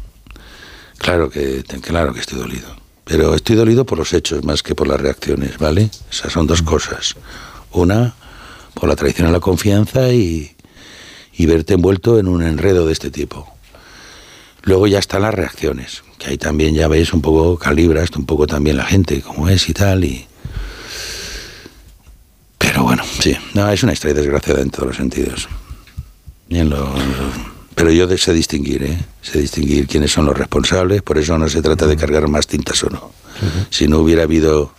Claro que, claro que estoy dolido. Pero estoy dolido por los hechos más que por las reacciones, ¿vale? Esas son dos cosas. Una, por la traición a la confianza y, y verte envuelto en un enredo de este tipo. Luego ya están las reacciones, que ahí también ya veis un poco, calibras un poco también la gente, como es y tal, y... Pero bueno, sí, no, es una historia desgraciada en todos los sentidos. Pero yo sé distinguir, ¿eh? sé distinguir quiénes son los responsables, por eso no se trata de cargar más tintas o no. Si no hubiera habido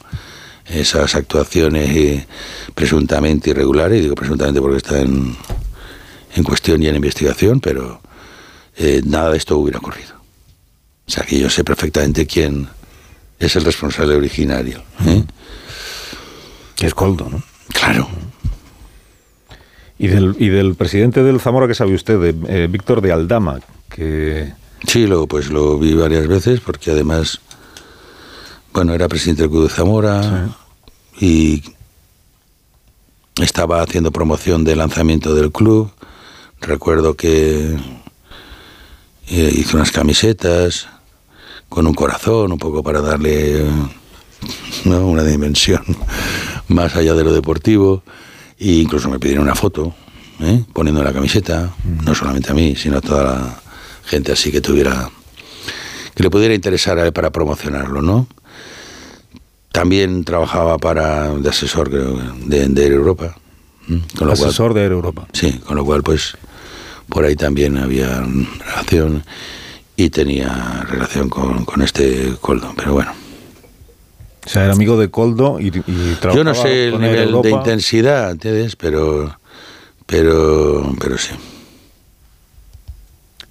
esas actuaciones eh, presuntamente irregulares, digo presuntamente porque está en, en cuestión y en investigación, pero eh, nada de esto hubiera ocurrido. O sea que yo sé perfectamente quién es el responsable originario. ¿eh? Que es Coldo, ¿no? Claro. Y del, y del presidente del Zamora, ¿qué sabe usted? De eh, Víctor de Aldama, que... Sí, lo, pues lo vi varias veces, porque además, bueno, era presidente del Club de Zamora y estaba haciendo promoción de lanzamiento del club. Recuerdo que hizo unas camisetas con un corazón, un poco para darle una dimensión más allá de lo deportivo. E incluso me pidieron una foto, ¿eh? poniendo la camiseta, no solamente a mí, sino a toda la gente así que tuviera, que le pudiera interesar para promocionarlo, ¿no? También trabajaba para de asesor de, de Europa. Con lo asesor de Europa. Sí, con lo cual pues por ahí también había relación y tenía relación con, con este Coldo, pero bueno. O sea, era amigo de Coldo y, trabajaba Yo no sé el nivel de intensidad, ¿entiendes? Pero, pero, pero sí.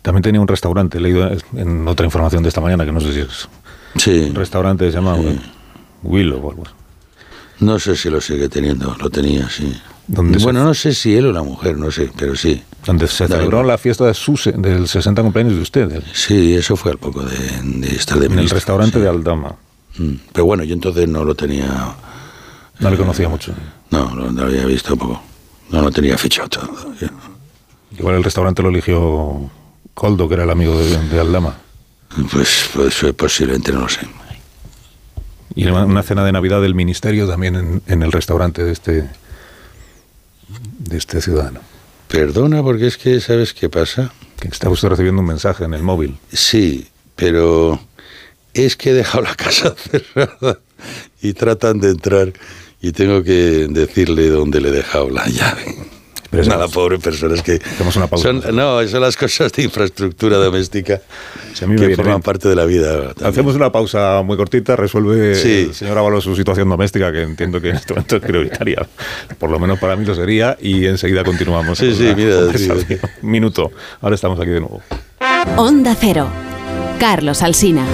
También tenía un restaurante, he leído en otra información de esta mañana, que no sé si es... Sí. Un restaurante se llama Willow o algo No sé si lo sigue teniendo, lo tenía, sí. Bueno, no sé si él o la mujer, no sé, pero sí. Donde se celebró la fiesta de su, del 60 cumpleaños de usted. Sí, eso fue al poco de, estar de En el restaurante de Aldama. Mm, pero bueno, yo entonces no lo tenía... No le conocía mucho. No, lo, había visto poco. No lo tenía fichado todo. Igual el restaurante lo eligió Coldo, que era el amigo de, Aldama. Pues, pues, posiblemente no lo sé. Y una cena de Navidad del Ministerio también en, en el restaurante de este de este ciudadano. Perdona, porque es que, ¿sabes qué pasa? Que está usted recibiendo un mensaje en el móvil. Sí, pero es que he dejado la casa cerrada y tratan de entrar y tengo que decirle dónde le he dejado la llave. Pero Nada, pobre persona, es que... Una pausa. Son, no, son las cosas de infraestructura doméstica que forman parte de la vida. Hacemos una pausa muy cortita, resuelve el señor Ábalos su situación doméstica, que entiendo que en este momento es prioritaria. Por lo menos para mí lo sería, y enseguida continuamos. Sí, sí, mira. Minuto. Ahora estamos aquí de nuevo. Onda Cero. Carlos Alsina.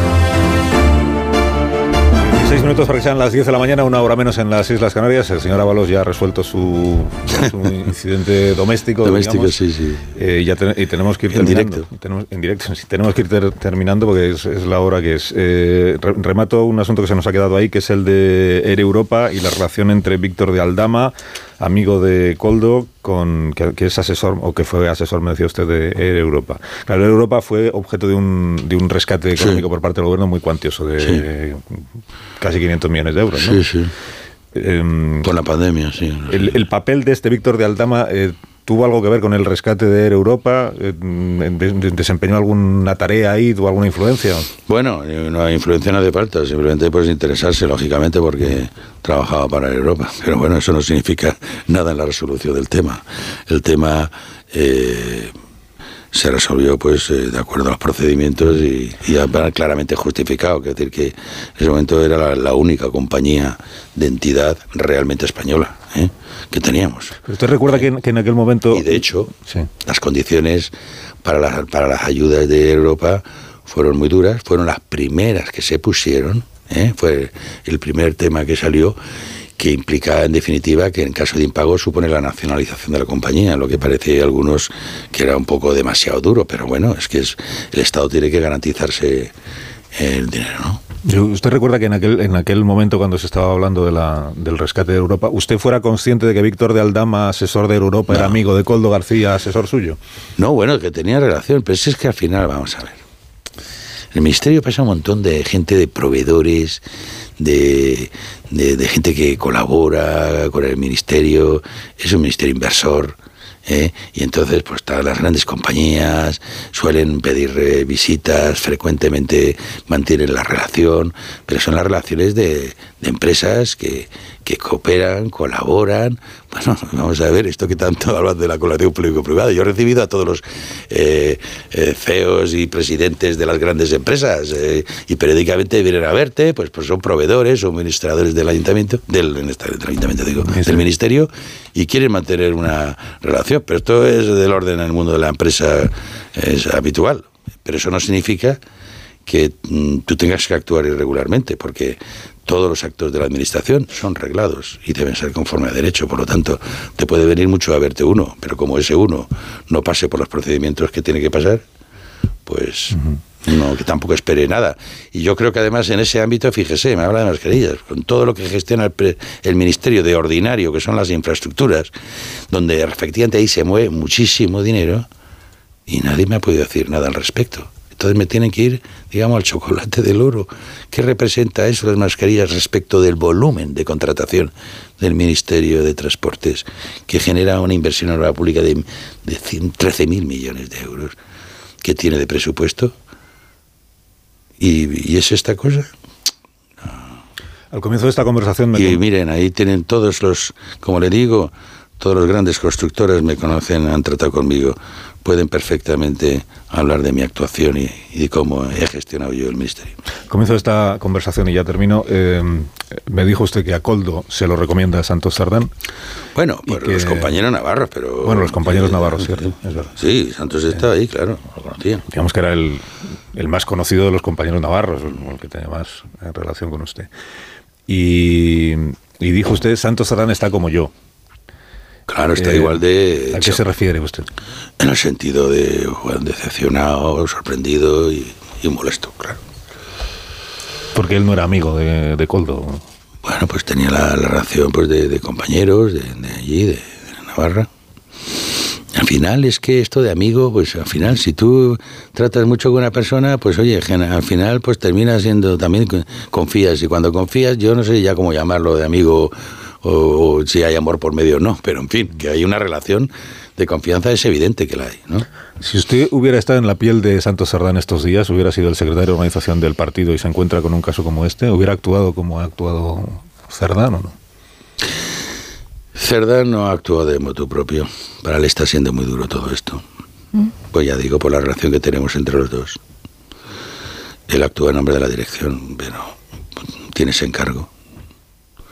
Seis minutos para que sean las 10 de la mañana, una hora menos en las Islas Canarias. El señor Ábalos ya ha resuelto su, incidente doméstico. Doméstico, sí, sí. Eh, ya y tenemos que ir en Directo. Tenemos, en directo. Sí, tenemos que ir terminando porque es, la hora que es. Eh, remato un asunto que se nos ha quedado ahí, que es el de Air Europa y la relación entre Víctor de Aldama amigo de Coldo, con, que, es asesor, o que fue asesor, me decía usted, de Air Europa. Claro, Air Europa fue objeto de un, de un rescate económico por parte del gobierno muy cuantioso, de casi 500 millones de euros. ¿no? Sí, sí. Em, con la pandemia, sí. El, papel de este Víctor de Aldama eh, ¿Tuvo algo que ver con el rescate de Europa? Eh, ¿Desempeñó alguna tarea ahí? ¿Tuvo alguna influencia? Bueno, no influencia no hace falta, simplemente puedes interesarse, lógicamente, porque trabajaba para Europa. Pero bueno, eso no significa nada en la resolución del tema. El tema eh, se resolvió pues eh, de acuerdo a los procedimientos y, y claramente justificado. Es decir, que en ese momento era la, única compañía de entidad realmente española ¿eh? que teníamos. ¿Usted recuerda que, en, aquel momento... Y de hecho, las condiciones para, las para las ayudas de Europa fueron muy duras, fueron las primeras que se pusieron, ¿eh? fue el primer tema que salió que implica en definitiva que en caso de impago supone la nacionalización de la compañía, lo que parece a algunos que era un poco demasiado duro, pero bueno, es que es, el Estado tiene que garantizarse el dinero, ¿no? ¿Usted recuerda que en aquel, en aquel momento, cuando se estaba hablando de la, del rescate de Europa, usted fuera consciente de que Víctor de Aldama, asesor de Europa, era amigo de Coldo García, asesor suyo? No, bueno, que tenía relación, pero es que al final, vamos a ver. el ministerio pasa un montón de gente, de proveedores, de, de, gente que colabora con el ministerio, es un ministerio inversor. ¿eh? Y entonces, pues todas las grandes compañías suelen pedir visitas, frecuentemente mantienen la relación, pero son las relaciones de, de empresas que, que cooperan, colaboran. Bueno, vamos a ver esto que tanto hablan de la colaboración público-privada. Yo he recibido a todos los eh, eh, CEOs y presidentes de las grandes empresas eh, y periódicamente vienen a verte, pues, pues son proveedores o administradores del ayuntamiento, del, este, del ayuntamiento digo, del ministerio y quieren mantener una relación. Pero esto es del orden en el mundo de la empresa, es habitual. Pero eso no significa que mm, tú tengas que actuar irregularmente, porque todos los actos de la administración son reglados y deben ser conforme a derecho. Por lo tanto, te puede venir mucho a verte uno, pero como ese uno no pase por los procedimientos que tiene que pasar, pues no, que tampoco espere nada. Y yo creo que además en ese ámbito, fíjese, me habla de mascarillas, con todo lo que gestiona el, el Ministerio de Ordinario, que son las infraestructuras, donde efectivamente ahí se mueve muchísimo dinero y nadie me ha podido decir nada al respecto. Entonces me tienen que ir, digamos, al chocolate del oro. ¿Qué representa eso las mascarillas respecto del volumen de contratación del Ministerio de Transportes, que genera una inversión en la pública de, de 13.000 millones de euros? que tiene de presupuesto? ¿Y, es esta cosa? Al comienzo de esta conversación me... Y miren, ahí tienen todos los, como le digo, todos los grandes constructores me conocen, han tratado conmigo pueden perfectamente hablar de mi actuación y, cómo he gestionado yo el ministerio. Comienzo esta conversación y ya termino. Eh, me dijo usted que a Coldo se lo recomienda a Santos Sardán. Bueno, por los compañeros navarros, pero... Bueno, los compañeros navarros, cierto, Sí, Santos está ahí, claro, lo conocía. Digamos que era el, el, más conocido de los compañeros navarros, el que tenía más relación con usted. Y, y dijo usted, Santos Sardán está como yo. Claro, está eh, igual de... ¿A qué se refiere usted? En el sentido de decepcionado, sorprendido y, molesto, claro. Porque él no era amigo de, Coldo. Bueno, pues tenía la, relación pues, de, compañeros de, allí, de, Navarra. Al final es que esto de amigo, pues al final si tú tratas mucho con una persona, pues oye, al final pues termina siendo también confías y cuando confías, yo no sé ya cómo llamarlo de amigo o, si hay amor por medio o no, pero en fin, que hay una relación de confianza es evidente que la hay, ¿no? Si usted hubiera estado en la piel de Santos Sardán estos días, hubiera sido el secretario de organización del partido y se encuentra con un caso como este, ¿hubiera actuado como ha actuado Cerdán o no? Cerdán no ha actuado de motu propio. Para él está siendo muy duro todo esto. Mm. Pues ya digo, por la relación que tenemos entre los dos. Él actúa en nombre de la dirección, pero tiene ese encargo.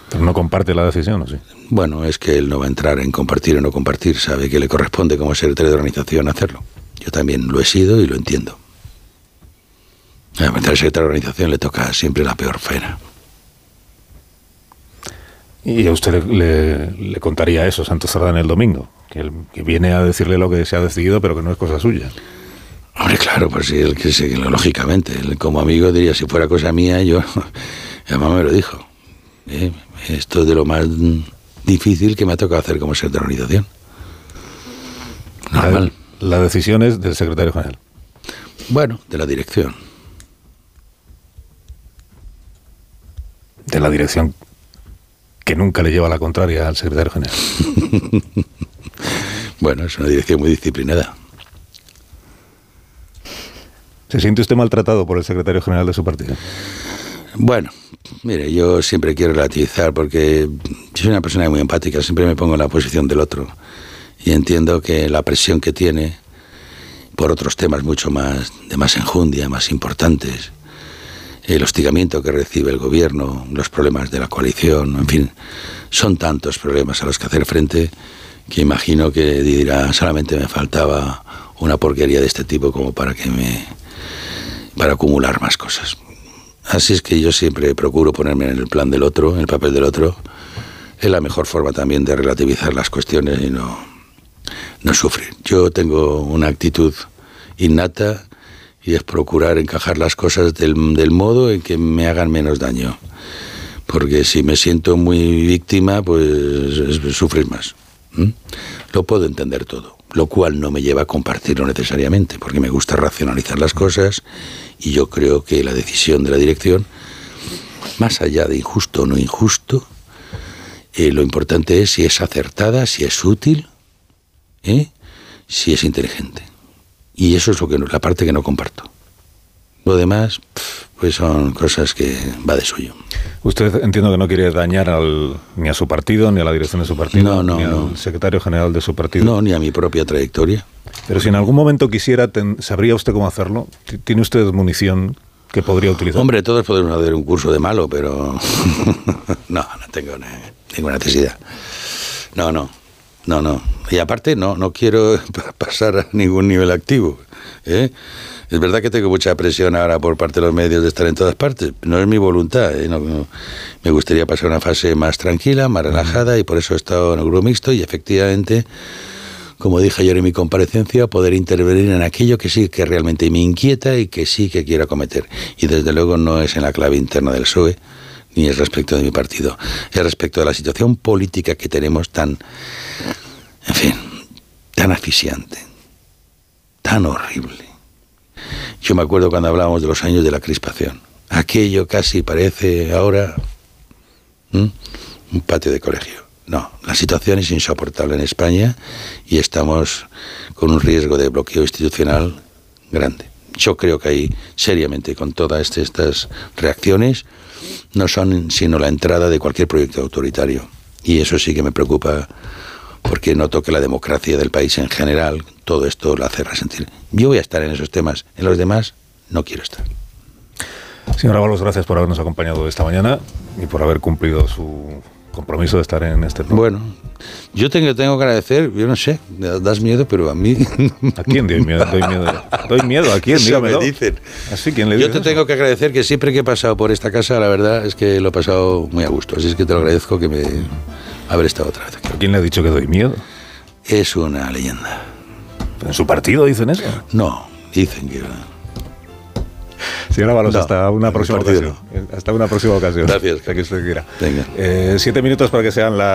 Pero no comparte la decisión, ¿o sí? Bueno, es que él no va a entrar en compartir o no compartir, sabe que le corresponde como secretario de organización hacerlo. Yo también lo he sido y lo entiendo. A al secretario de organización le toca siempre la peor pena. Y a usted le, contaría eso, Santos Sardán, el domingo, que, que viene a decirle lo que se ha decidido, pero que no es cosa suya. Hombre, claro, pues sí, él, que, lógicamente, él, como amigo diría, si fuera cosa mía, yo, además me lo dijo. Eh, esto es de lo más difícil que me ha tocado hacer como secretario de organización. Normal. La, la decisión es del secretario general. Bueno, de la dirección. De la dirección que nunca le lleva la contraria al secretario general. bueno, es una dirección muy disciplinada. ¿Se siente usted maltratado por el secretario general de su partido? Bueno, mire, yo siempre quiero relativizar porque yo soy una persona muy empática, siempre me pongo en la posición del otro y entiendo que la presión que tiene por otros temas mucho más de más enjundia, más importantes, el hostigamiento que recibe el gobierno, los problemas de la coalición, en fin, son tantos problemas a los que hacer frente que imagino que dirá solamente me faltaba una porquería de este tipo como para que me para acumular más cosas. Así es que yo siempre procuro ponerme en el plan del otro, en el papel del otro. Es la mejor forma también de relativizar las cuestiones y no, no sufrir. Yo tengo una actitud innata y es procurar encajar las cosas del, del modo en que me hagan menos daño. Porque si me siento muy víctima, pues es, sufrir más. Lo puedo entender todo, lo cual no me lleva a compartirlo necesariamente, porque me gusta racionalizar las cosas y yo creo que la decisión de la dirección, más allá de injusto o no injusto, eh, lo importante es si es acertada, si es útil, ¿eh? si es inteligente. Y eso es lo que la parte que no comparto. Lo demás, pues son cosas que va de suyo. Usted entiendo que no quiere dañar al, ni a su partido, ni a la dirección de su partido, no, no, ni al no. secretario general de su partido. No, ni a mi propia trayectoria. Pero si en algún momento quisiera, ten, ¿sabría usted cómo hacerlo? ¿Tiene usted munición que podría utilizar? Hombre, todos podemos hacer un curso de malo, pero no, no tengo ninguna necesidad. No, no, no, no. Y aparte, no, no quiero pasar a ningún nivel activo. ¿eh? Es verdad que tengo mucha presión ahora por parte de los medios de estar en todas partes. No es mi voluntad. ¿eh? No, no. Me gustaría pasar una fase más tranquila, más relajada, y por eso he estado en el grupo mixto. Y efectivamente, como dije ayer en mi comparecencia, poder intervenir en aquello que sí que realmente me inquieta y que sí que quiero acometer. Y desde luego no es en la clave interna del PSOE ni es respecto de mi partido, es respecto de la situación política que tenemos tan, en fin, tan asfixiante, tan horrible. Yo me acuerdo cuando hablábamos de los años de la crispación. Aquello casi parece ahora un patio de colegio. No, la situación es insoportable en España y estamos con un riesgo de bloqueo institucional grande. Yo creo que ahí, seriamente, con todas estas reacciones, no son sino la entrada de cualquier proyecto autoritario. Y eso sí que me preocupa porque noto que la democracia del país en general, todo esto lo hace resentir. Yo voy a estar en esos temas, en los demás no quiero estar. Señora Balos, gracias por habernos acompañado esta mañana y por haber cumplido su compromiso de estar en este programa. Bueno, yo tengo, tengo que agradecer, yo no sé, das miedo, pero a mí... ¿A quién doy miedo? Doy miedo, doy miedo ¿a quién? Eso me dicen. ¿Así? ¿Quién le Yo te eso? tengo que agradecer que siempre que he pasado por esta casa, la verdad es que lo he pasado muy a gusto. Así es que te lo agradezco que me haber estado otra vez aquí. ¿Quién le ha dicho que doy miedo? Es una leyenda. ¿En su partido dicen eso? No, dicen que... Señora Balos, No, hasta una próxima ocasión. Hasta una próxima ocasión. Gracias. Que usted quiera. Venga. Eh, siete minutos para que sean las